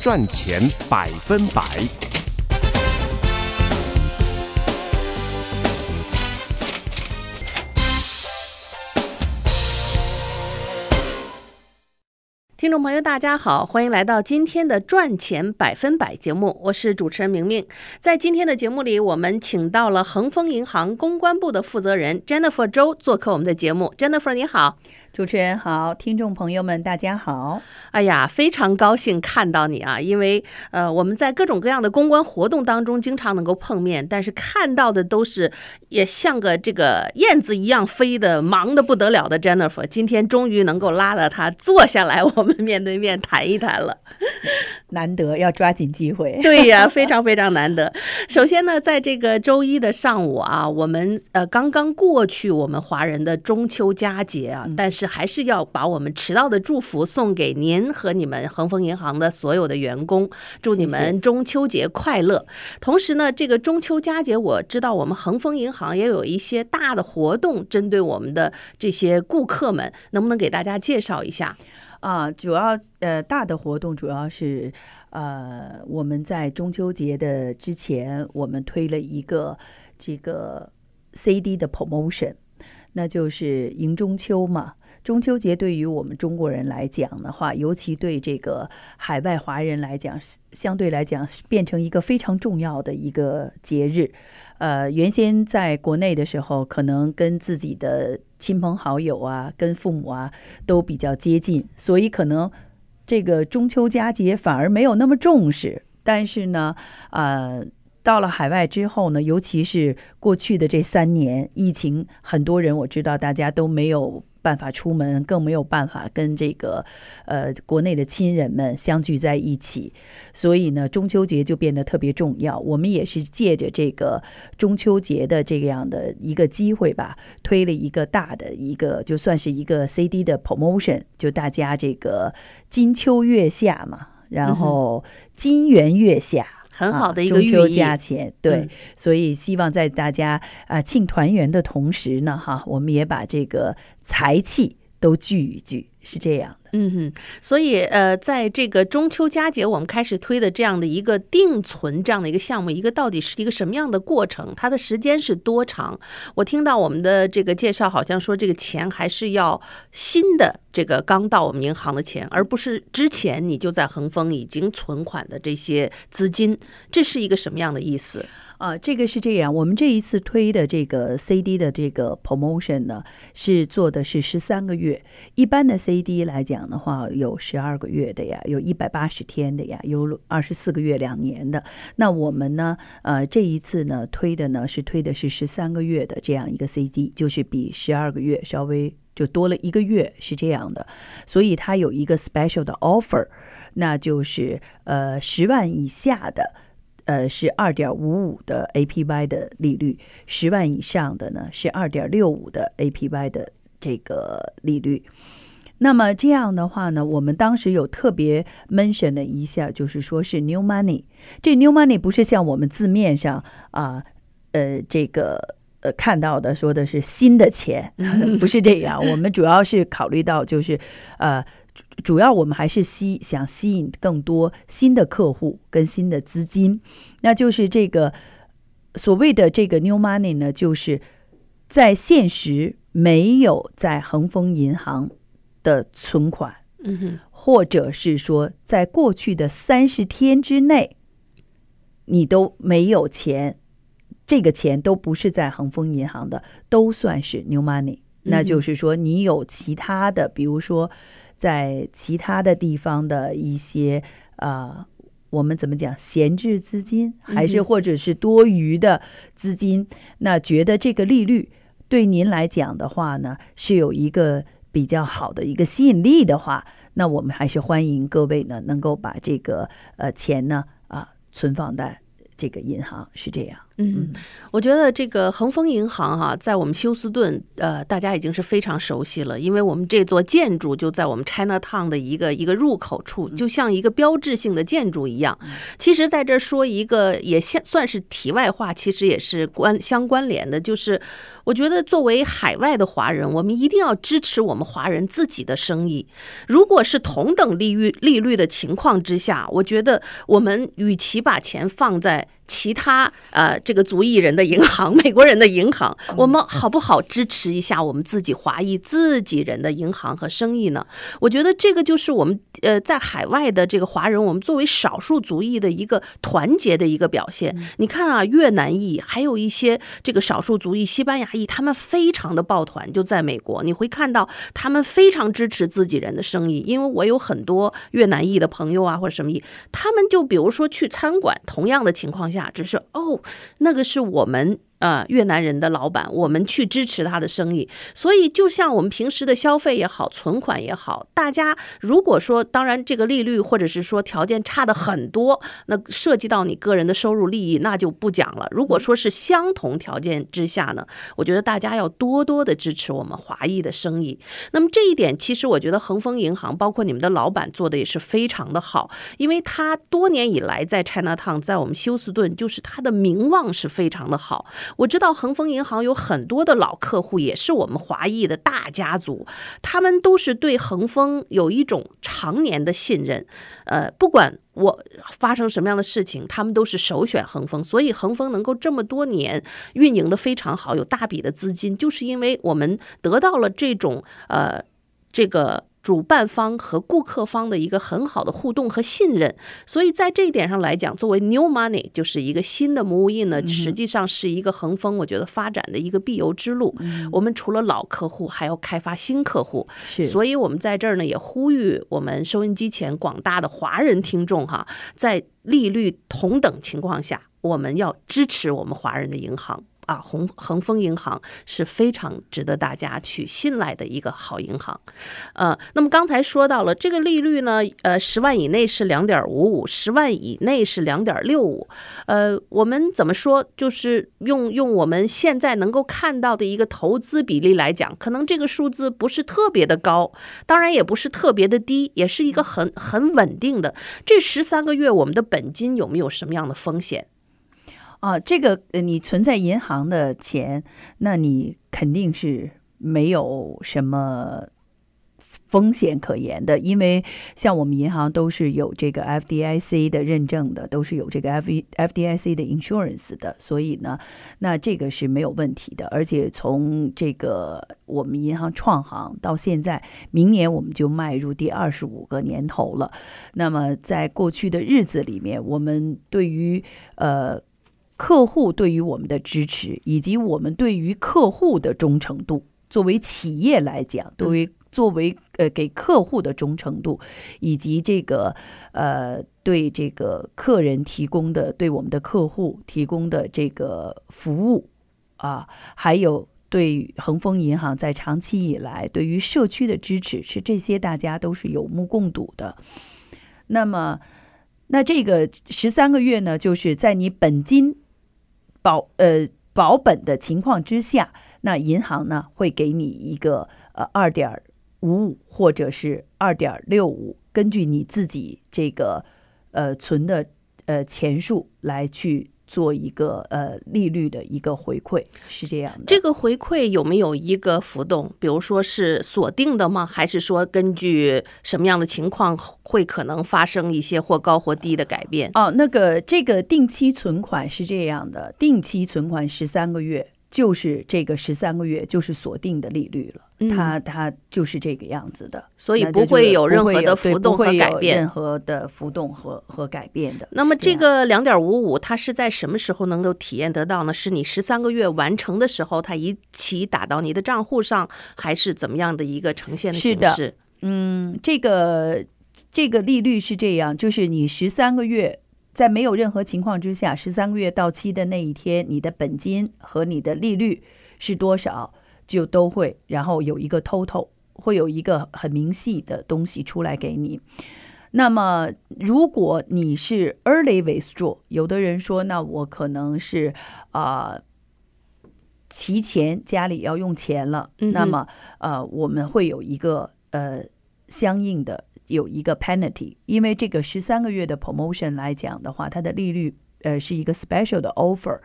赚钱百分百。听众朋友，大家好，欢迎来到今天的赚钱百分百节目，我是主持人明明。在今天的节目里，我们请到了恒丰银行公关部的负责人 Jennifer 周做客我们的节目。Jennifer，你好。主持人好，听众朋友们大家好。哎呀，非常高兴看到你啊！因为呃，我们在各种各样的公关活动当中经常能够碰面，但是看到的都是也像个这个燕子一样飞的，忙的不得了的 Jennifer。今天终于能够拉到她坐下来，我们面对面谈一谈了。难得，要抓紧机会。对呀，非常非常难得。首先呢，在这个周一的上午啊，我们呃刚刚过去我们华人的中秋佳节啊，但是。是还是要把我们迟到的祝福送给您和你们恒丰银行的所有的员工，祝你们中秋节快乐。同时呢，这个中秋佳节，我知道我们恒丰银行也有一些大的活动，针对我们的这些顾客们，能不能给大家介绍一下？啊，主要呃大的活动主要是呃我们在中秋节的之前，我们推了一个这个 CD 的 promotion，那就是迎中秋嘛。中秋节对于我们中国人来讲的话，尤其对这个海外华人来讲，相对来讲变成一个非常重要的一个节日。呃，原先在国内的时候，可能跟自己的亲朋好友啊、跟父母啊都比较接近，所以可能这个中秋佳节反而没有那么重视。但是呢，呃，到了海外之后呢，尤其是过去的这三年疫情，很多人我知道大家都没有。办法出门，更没有办法跟这个呃国内的亲人们相聚在一起，所以呢，中秋节就变得特别重要。我们也是借着这个中秋节的这样的一个机会吧，推了一个大的一个，就算是一个 CD 的 promotion，就大家这个金秋月下嘛，然后金元月下。很好的一个中秋佳节，对，嗯、所以希望在大家啊庆团圆的同时呢，哈，我们也把这个财气都聚一聚，是这样。嗯哼，所以呃，在这个中秋佳节，我们开始推的这样的一个定存这样的一个项目，一个到底是一个什么样的过程？它的时间是多长？我听到我们的这个介绍，好像说这个钱还是要新的这个刚到我们银行的钱，而不是之前你就在恒丰已经存款的这些资金，这是一个什么样的意思？啊，这个是这样。我们这一次推的这个 CD 的这个 promotion 呢，是做的是十三个月。一般的 CD 来讲的话，有十二个月的呀，有一百八十天的呀，有二十四个月、两年的。那我们呢，呃，这一次呢推的呢是推的是十三个月的这样一个 CD，就是比十二个月稍微就多了一个月，是这样的。所以它有一个 special 的 offer，那就是呃十万以下的。呃，是二点五五的 APY 的利率，十万以上的呢是二点六五的 APY 的这个利率。那么这样的话呢，我们当时有特别 mention 了一下，就是说是 new money。这 new money 不是像我们字面上啊，呃，这个呃看到的说的是新的钱，不是这样。我们主要是考虑到就是呃。主要我们还是吸想吸引更多新的客户跟新的资金，那就是这个所谓的这个 new money 呢，就是在现实没有在恒丰银行的存款，嗯哼，或者是说在过去的三十天之内你都没有钱，这个钱都不是在恒丰银行的，都算是 new money。那就是说你有其他的，比如说。在其他的地方的一些啊、呃，我们怎么讲闲置资金，还是或者是多余的资金？那觉得这个利率对您来讲的话呢，是有一个比较好的一个吸引力的话，那我们还是欢迎各位呢能够把这个呃钱呢啊存放在这个银行，是这样。嗯，我觉得这个恒丰银行哈、啊，在我们休斯顿，呃，大家已经是非常熟悉了，因为我们这座建筑就在我们 Chinatown 的一个一个入口处，就像一个标志性的建筑一样。其实，在这说一个也算算是题外话，其实也是关相关联的，就是我觉得作为海外的华人，我们一定要支持我们华人自己的生意。如果是同等利率利率的情况之下，我觉得我们与其把钱放在其他呃，这个族裔人的银行，美国人的银行，我们好不好支持一下我们自己华裔自己人的银行和生意呢？我觉得这个就是我们呃在海外的这个华人，我们作为少数族裔的一个团结的一个表现。你看啊，越南裔还有一些这个少数族裔，西班牙裔，他们非常的抱团，就在美国，你会看到他们非常支持自己人的生意。因为我有很多越南裔的朋友啊，或者什么裔，他们就比如说去餐馆，同样的情况下。只是哦，那个是我们。呃，越南人的老板，我们去支持他的生意。所以，就像我们平时的消费也好，存款也好，大家如果说，当然这个利率或者是说条件差的很多，那涉及到你个人的收入利益，那就不讲了。如果说是相同条件之下呢，我觉得大家要多多的支持我们华裔的生意。那么这一点，其实我觉得恒丰银行，包括你们的老板做的也是非常的好，因为他多年以来在 Chinatown，在我们休斯顿，就是他的名望是非常的好。我知道恒丰银行有很多的老客户，也是我们华裔的大家族，他们都是对恒丰有一种常年的信任。呃，不管我发生什么样的事情，他们都是首选恒丰。所以恒丰能够这么多年运营的非常好，有大笔的资金，就是因为我们得到了这种呃这个。主办方和顾客方的一个很好的互动和信任，所以在这一点上来讲，作为 new money 就是一个新的 move in 呢，实际上是一个恒丰，我觉得发展的一个必由之路。我们除了老客户，还要开发新客户，所以我们在这儿呢也呼吁我们收音机前广大的华人听众哈，在利率同等情况下，我们要支持我们华人的银行。啊，恒恒丰银行是非常值得大家去信赖的一个好银行，呃，那么刚才说到了这个利率呢，呃，十万以内是两点五五，十万以内是两点六五，呃，我们怎么说？就是用用我们现在能够看到的一个投资比例来讲，可能这个数字不是特别的高，当然也不是特别的低，也是一个很很稳定的。这十三个月我们的本金有没有什么样的风险？啊，这个你存在银行的钱，那你肯定是没有什么风险可言的，因为像我们银行都是有这个 FDIC 的认证的，都是有这个 F FDIC 的 insurance 的，所以呢，那这个是没有问题的。而且从这个我们银行创行到现在，明年我们就迈入第二十五个年头了。那么在过去的日子里面，我们对于呃。客户对于我们的支持，以及我们对于客户的忠诚度，作为企业来讲，作为作为呃给客户的忠诚度，以及这个呃对这个客人提供的对我们的客户提供的这个服务啊，还有对恒丰银行在长期以来对于社区的支持，是这些大家都是有目共睹的。那么，那这个十三个月呢，就是在你本金。保呃保本的情况之下，那银行呢会给你一个呃二点五五或者是二点六五，根据你自己这个呃存的呃钱数来去。做一个呃利率的一个回馈是这样的，这个回馈有没有一个浮动？比如说是锁定的吗？还是说根据什么样的情况会可能发生一些或高或低的改变？哦，那个这个定期存款是这样的，定期存款十三个月。就是这个十三个月就是锁定的利率了，嗯、它它就是这个样子的，所以不会有任何的浮动和改变，任何的浮动和和改变的。那么这个两点五五，它是在什么时候能够体验得到呢？是你十三个月完成的时候，它一起打到你的账户上，还是怎么样的一个呈现的形式？是的，嗯，这个这个利率是这样，就是你十三个月。在没有任何情况之下，十三个月到期的那一天，你的本金和你的利率是多少，就都会，然后有一个 total，会有一个很明细的东西出来给你。那么，如果你是 early withdraw，有的人说，那我可能是啊、呃，提前家里要用钱了，嗯、那么呃，我们会有一个呃相应的有一个 penalty，因为这个十三个月的 promotion 来讲的话，它的利率呃是一个 special 的 offer，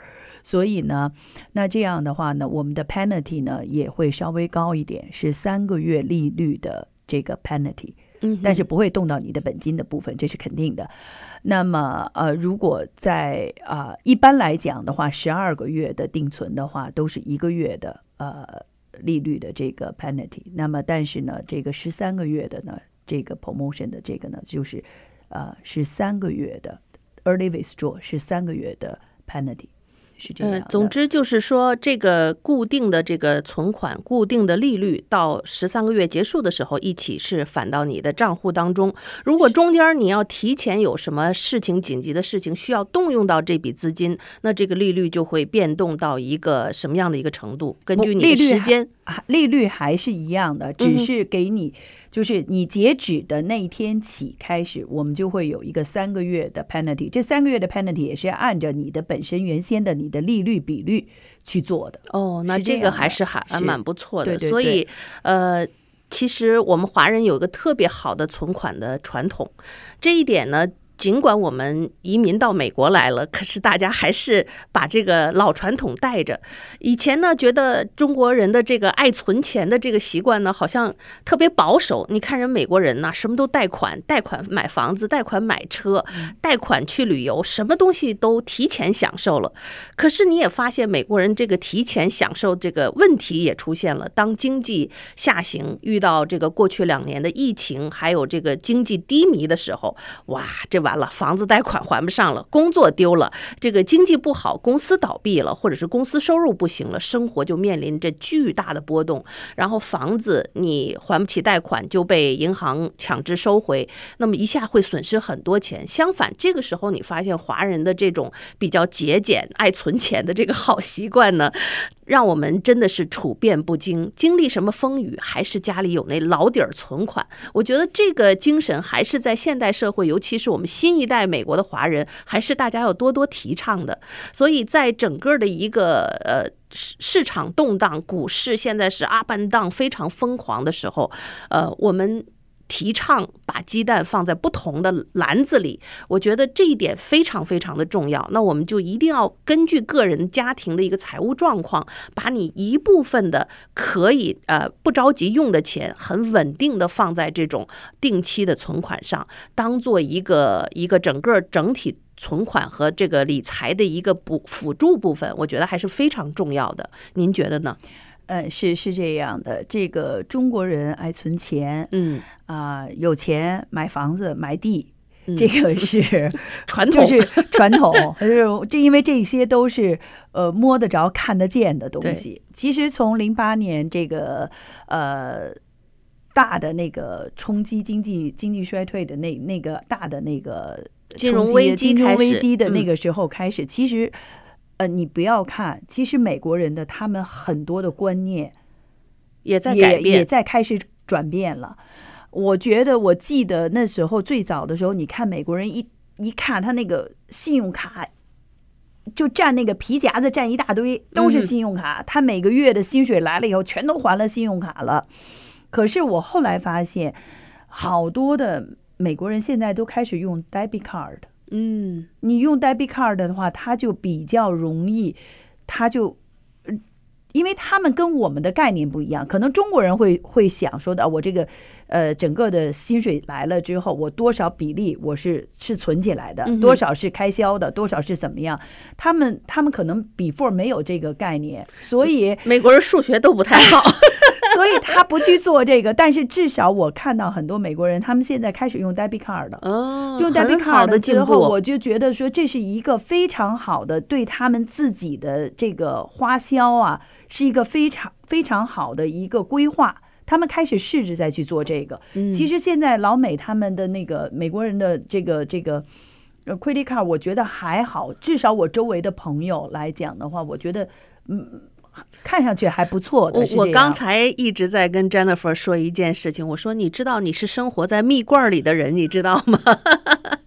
所以呢，那这样的话呢，我们的 penalty 呢也会稍微高一点，是三个月利率的这个 penalty。但是不会动到你的本金的部分，这是肯定的。那么，呃，如果在啊、呃，一般来讲的话，十二个月的定存的话，都是一个月的呃利率的这个 penalty。那么，但是呢，这个十三个月的呢，这个 promotion 的这个呢，就是呃是三个月的 early withdraw 是三个月的 penalty。是这样、呃。总之就是说，这个固定的这个存款、固定的利率，到十三个月结束的时候，一起是返到你的账户当中。如果中间你要提前有什么事情、紧急的事情需要动用到这笔资金，那这个利率就会变动到一个什么样的一个程度？根据你的时间，利率还是一样的，只是给你。就是你截止的那一天起开始，我们就会有一个三个月的 penalty。这三个月的 penalty 也是按照你的本身原先的你的利率比率去做的。哦，那这个还是还还蛮不错的。所以，呃，其实我们华人有一个特别好的存款的传统，这一点呢。尽管我们移民到美国来了，可是大家还是把这个老传统带着。以前呢，觉得中国人的这个爱存钱的这个习惯呢，好像特别保守。你看人美国人呐，什么都贷款，贷款买房子，贷款买车，贷款去旅游，什么东西都提前享受了。可是你也发现，美国人这个提前享受这个问题也出现了。当经济下行，遇到这个过去两年的疫情，还有这个经济低迷的时候，哇，这。完了，房子贷款还不上了，工作丢了，这个经济不好，公司倒闭了，或者是公司收入不行了，生活就面临着巨大的波动。然后房子你还不起贷款，就被银行强制收回，那么一下会损失很多钱。相反，这个时候你发现华人的这种比较节俭、爱存钱的这个好习惯呢，让我们真的是处变不惊，经历什么风雨，还是家里有那老底儿存款。我觉得这个精神还是在现代社会，尤其是我们新一代美国的华人，还是大家要多多提倡的。所以在整个的一个呃市市场动荡，股市现在是 up and down 非常疯狂的时候，呃，我们。提倡把鸡蛋放在不同的篮子里，我觉得这一点非常非常的重要。那我们就一定要根据个人家庭的一个财务状况，把你一部分的可以呃不着急用的钱，很稳定的放在这种定期的存款上，当做一个一个整个整体存款和这个理财的一个补辅助部分，我觉得还是非常重要的。您觉得呢？嗯，是是这样的，这个中国人爱存钱，嗯啊、呃，有钱买房子买地，嗯、这个 是 传统，就是传统，就是这因为这些都是呃摸得着、看得见的东西。其实从零八年这个呃大的那个冲击经济经济衰退的那那个大的那个金融危机、金融危机的那个时候开始，嗯、其实。呃，你不要看，其实美国人的他们很多的观念也在改变，也，也在开始转变了。我觉得，我记得那时候最早的时候，你看美国人一一看他那个信用卡，就占那个皮夹子占一大堆，都是信用卡。嗯、他每个月的薪水来了以后，全都还了信用卡了。可是我后来发现，好多的美国人现在都开始用 debit card。嗯，你用 debit card 的话，它就比较容易，它就，因为他们跟我们的概念不一样，可能中国人会会想说的，我这个呃整个的薪水来了之后，我多少比例我是是存起来的，多少是开销的，多少是怎么样？他们他们可能 before 没有这个概念，所以美国人数学都不太好。所以他不去做这个，但是至少我看到很多美国人，他们现在开始用 debit card 了。哦，用 debit card 的之后，我就觉得说这是一个非常好的对他们自己的这个花销啊，是一个非常非常好的一个规划。他们开始试着再去做这个。其实现在老美他们的那个美国人的这个这个 credit card，我觉得还好，至少我周围的朋友来讲的话，我觉得嗯。看上去还不错的。我我刚才一直在跟 Jennifer 说一件事情，我说你知道你是生活在蜜罐里的人，你知道吗？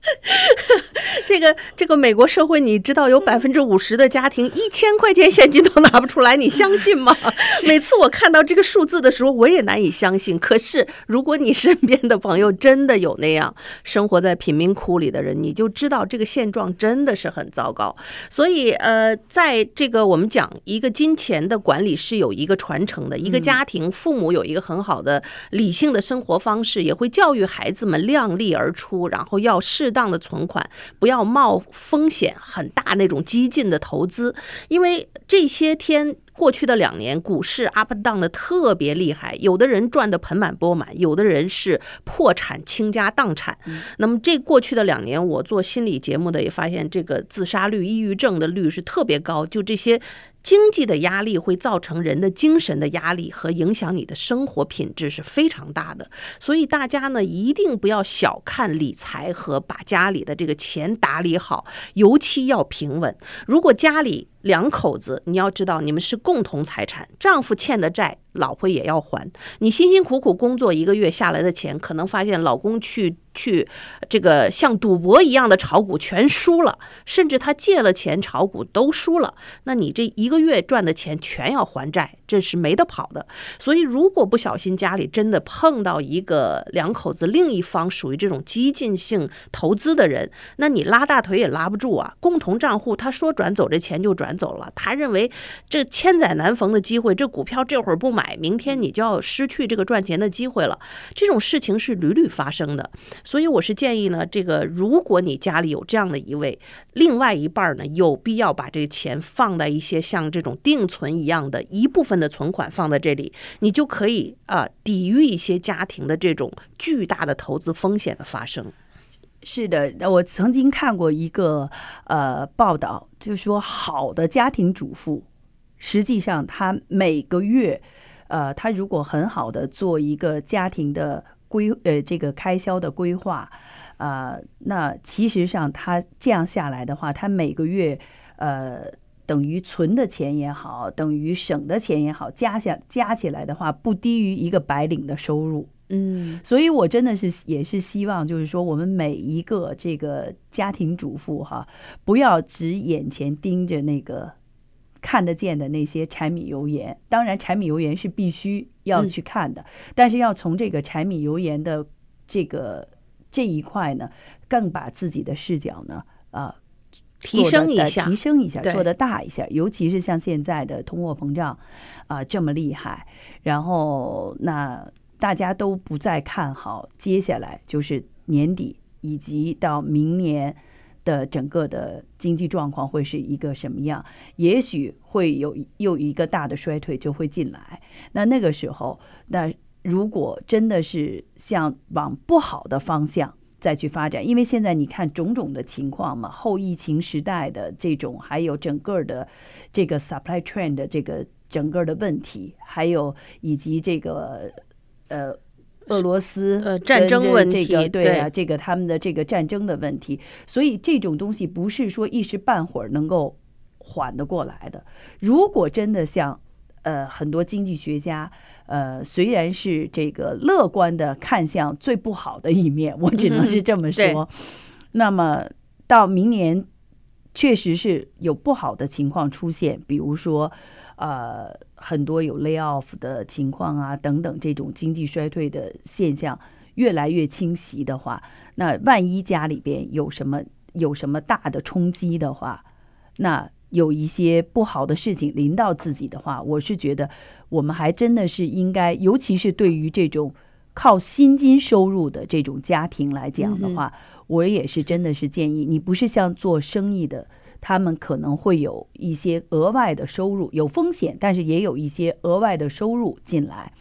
这个这个美国社会，你知道有百分之五十的家庭一千块钱现金都拿不出来，你相信吗？每次我看到这个数字的时候，我也难以相信。可是如果你身边的朋友真的有那样生活在贫民窟里的人，你就知道这个现状真的是很糟糕。所以呃，在这个我们讲一个金钱的管理是有一个传承的，一个家庭父母有一个很好的理性的生活方式，也会教育孩子们量力而出，然后要适当的存款，不要。要冒风险很大那种激进的投资，因为这些天过去的两年股市 up down 的特别厉害，有的人赚得盆满钵满，有的人是破产倾家荡产。那么这过去的两年，我做心理节目的也发现，这个自杀率、抑郁症的率是特别高，就这些。经济的压力会造成人的精神的压力和影响你的生活品质是非常大的，所以大家呢一定不要小看理财和把家里的这个钱打理好，尤其要平稳。如果家里两口子，你要知道你们是共同财产，丈夫欠的债。老婆也要还，你辛辛苦苦工作一个月下来的钱，可能发现老公去去这个像赌博一样的炒股全输了，甚至他借了钱炒股都输了，那你这一个月赚的钱全要还债，这是没得跑的。所以如果不小心家里真的碰到一个两口子另一方属于这种激进性投资的人，那你拉大腿也拉不住啊。共同账户他说转走这钱就转走了，他认为这千载难逢的机会，这股票这会儿不买。明天你就要失去这个赚钱的机会了，这种事情是屡屡发生的。所以我是建议呢，这个如果你家里有这样的一位，另外一半呢，有必要把这个钱放在一些像这种定存一样的一部分的存款放在这里，你就可以啊、抵御一些家庭的这种巨大的投资风险的发生。是的，我曾经看过一个呃报道，就是说好的家庭主妇，实际上她每个月。呃，他如果很好的做一个家庭的规，呃，这个开销的规划，呃，那其实上他这样下来的话，他每个月，呃，等于存的钱也好，等于省的钱也好，加下加起来的话，不低于一个白领的收入。嗯，所以我真的是也是希望，就是说我们每一个这个家庭主妇哈，不要只眼前盯着那个。看得见的那些柴米油盐，当然柴米油盐是必须要去看的，嗯、但是要从这个柴米油盐的这个这一块呢，更把自己的视角呢，啊、呃，提升一下，提升一下，做的大一下。尤其是像现在的通货膨胀啊、呃、这么厉害，然后那大家都不再看好接下来就是年底以及到明年。的整个的经济状况会是一个什么样？也许会有又一个大的衰退就会进来。那那个时候，那如果真的是向往不好的方向再去发展，因为现在你看种种的情况嘛，后疫情时代的这种，还有整个的这个 supply chain 的这个整个的问题，还有以及这个呃。俄罗斯呃战争问题，对啊，这个他们的这个战争的问题，所以这种东西不是说一时半会儿能够缓得过来的。如果真的像呃很多经济学家呃虽然是这个乐观的看向最不好的一面，我只能是这么说。那么到明年确实是有不好的情况出现，比如说。呃，很多有 lay off 的情况啊，等等，这种经济衰退的现象越来越侵袭的话，那万一家里边有什么有什么大的冲击的话，那有一些不好的事情临到自己的话，我是觉得我们还真的是应该，尤其是对于这种靠薪金收入的这种家庭来讲的话，嗯、我也是真的是建议你不是像做生意的。他们可能会有一些额外的收入，有风险，但是也有一些额外的收入进来。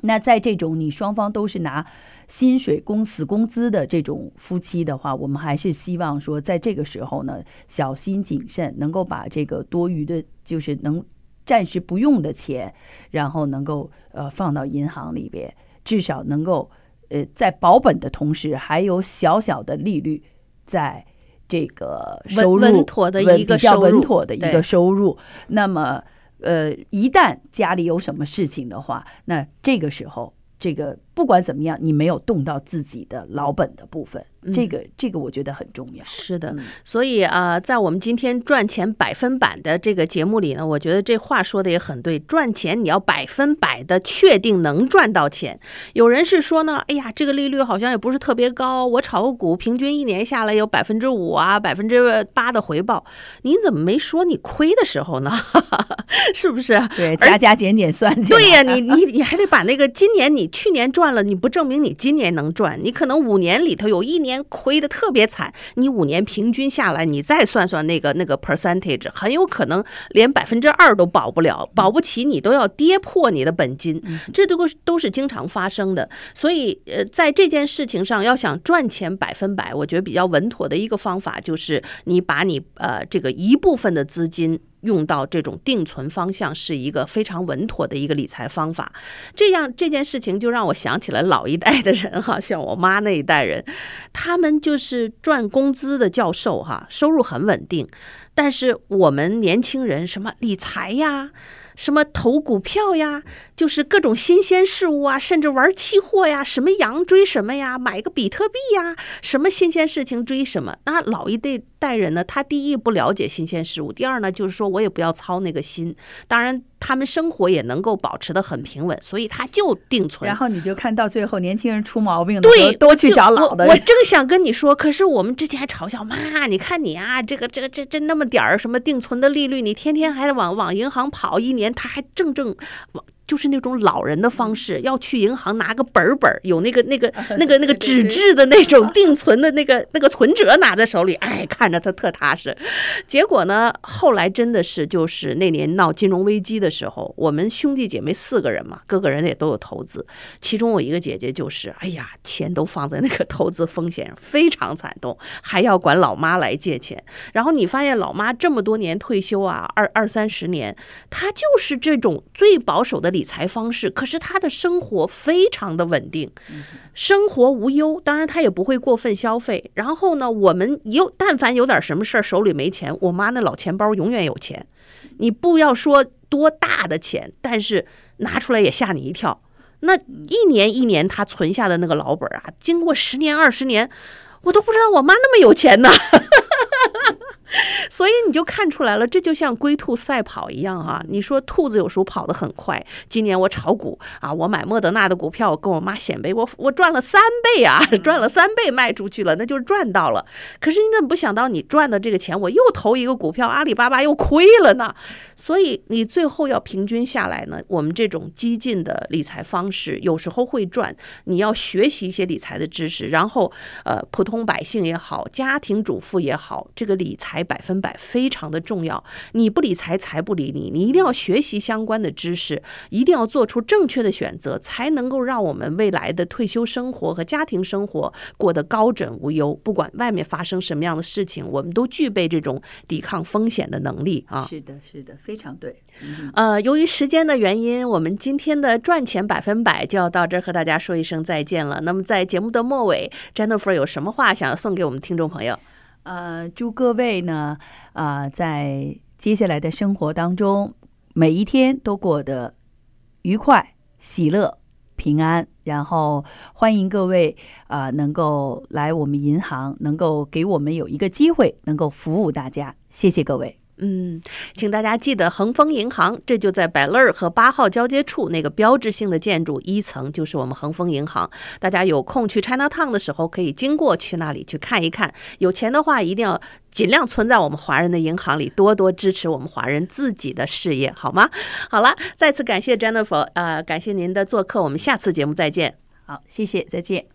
那在这种你双方都是拿薪水、公司工资的这种夫妻的话，我们还是希望说，在这个时候呢，小心谨慎，能够把这个多余的，就是能暂时不用的钱，然后能够呃放到银行里边，至少能够呃在保本的同时，还有小小的利率在。这个收入稳妥的一个比较稳妥的一个收入，那么呃，一旦家里有什么事情的话，那这个时候。这个不管怎么样，你没有动到自己的老本的部分，嗯、这个这个我觉得很重要。是的，嗯、所以啊、呃，在我们今天赚钱百分百的这个节目里呢，我觉得这话说的也很对。赚钱你要百分百的确定能赚到钱。有人是说呢，哎呀，这个利率好像也不是特别高，我炒个股平均一年下来有百分之五啊，百分之八的回报。您怎么没说你亏的时候呢？是不是？对，加加减减算计。对呀、啊，你你你还得把那个今年你。去年赚了，你不证明你今年能赚，你可能五年里头有一年亏的特别惨，你五年平均下来，你再算算那个那个 percentage，很有可能连百分之二都保不了，保不齐你都要跌破你的本金，这都都是经常发生的。所以，呃，在这件事情上，要想赚钱百分百，我觉得比较稳妥的一个方法就是你把你呃这个一部分的资金。用到这种定存方向是一个非常稳妥的一个理财方法。这样这件事情就让我想起了老一代的人哈，像我妈那一代人，他们就是赚工资的教授哈，收入很稳定。但是我们年轻人什么理财呀，什么投股票呀，就是各种新鲜事物啊，甚至玩期货呀，什么羊追什么呀，买个比特币呀，什么新鲜事情追什么。那老一代。代人呢，他第一不了解新鲜事物，第二呢，就是说我也不要操那个心。当然，他们生活也能够保持的很平稳，所以他就定存。然后你就看到最后，年轻人出毛病的时候，对，多去找老的我。我正想跟你说，可是我们之前还嘲笑妈，你看你啊，这个这个这这那么点儿什么定存的利率，你天天还得往往银行跑，一年他还正正往。就是那种老人的方式，要去银行拿个本儿本儿，有那个那个 那个那个纸质的那种 定存的那个那个存折拿在手里，哎，看着他特踏实。结果呢，后来真的是就是那年闹金融危机的时候，我们兄弟姐妹四个人嘛，各个人也都有投资，其中我一个姐姐就是，哎呀，钱都放在那个投资风险上，非常惨痛，还要管老妈来借钱。然后你发现老妈这么多年退休啊，二二三十年，她就是这种最保守的理财方式，可是他的生活非常的稳定，生活无忧。当然，他也不会过分消费。然后呢，我们有但凡有点什么事儿，手里没钱，我妈那老钱包永远有钱。你不要说多大的钱，但是拿出来也吓你一跳。那一年一年他存下的那个老本啊，经过十年二十年，我都不知道我妈那么有钱呢。所以你就看出来了，这就像龟兔赛跑一样哈。你说兔子有时候跑得很快，今年我炒股啊，我买莫德纳的股票，我跟我妈显摆，我我赚了三倍啊，赚了三倍卖出去了，那就是赚到了。可是你怎么不想到，你赚的这个钱，我又投一个股票，阿里巴巴又亏了呢？所以你最后要平均下来呢，我们这种激进的理财方式有时候会赚，你要学习一些理财的知识，然后呃，普通百姓也好，家庭主妇也好，这个理财。百分百非常的重要，你不理财，财不理你。你一定要学习相关的知识，一定要做出正确的选择，才能够让我们未来的退休生活和家庭生活过得高枕无忧。不管外面发生什么样的事情，我们都具备这种抵抗风险的能力啊！是的，是的，非常对。呃，由于时间的原因，我们今天的赚钱百分百就要到这儿和大家说一声再见了。那么在节目的末尾，Jennifer 有什么话想要送给我们听众朋友？呃，祝各位呢，啊、在接下来的生活当中，每一天都过得愉快、喜乐、平安。然后欢迎各位啊、能够来我们银行，能够给我们有一个机会，能够服务大家。谢谢各位。嗯，请大家记得恒丰银行，这就在百乐和八号交接处那个标志性的建筑一层，就是我们恒丰银行。大家有空去 Chinatown 的时候，可以经过去那里去看一看。有钱的话，一定要尽量存在我们华人的银行里，多多支持我们华人自己的事业，好吗？好了，再次感谢 Jennifer，呃，感谢您的做客，我们下次节目再见。好，谢谢，再见。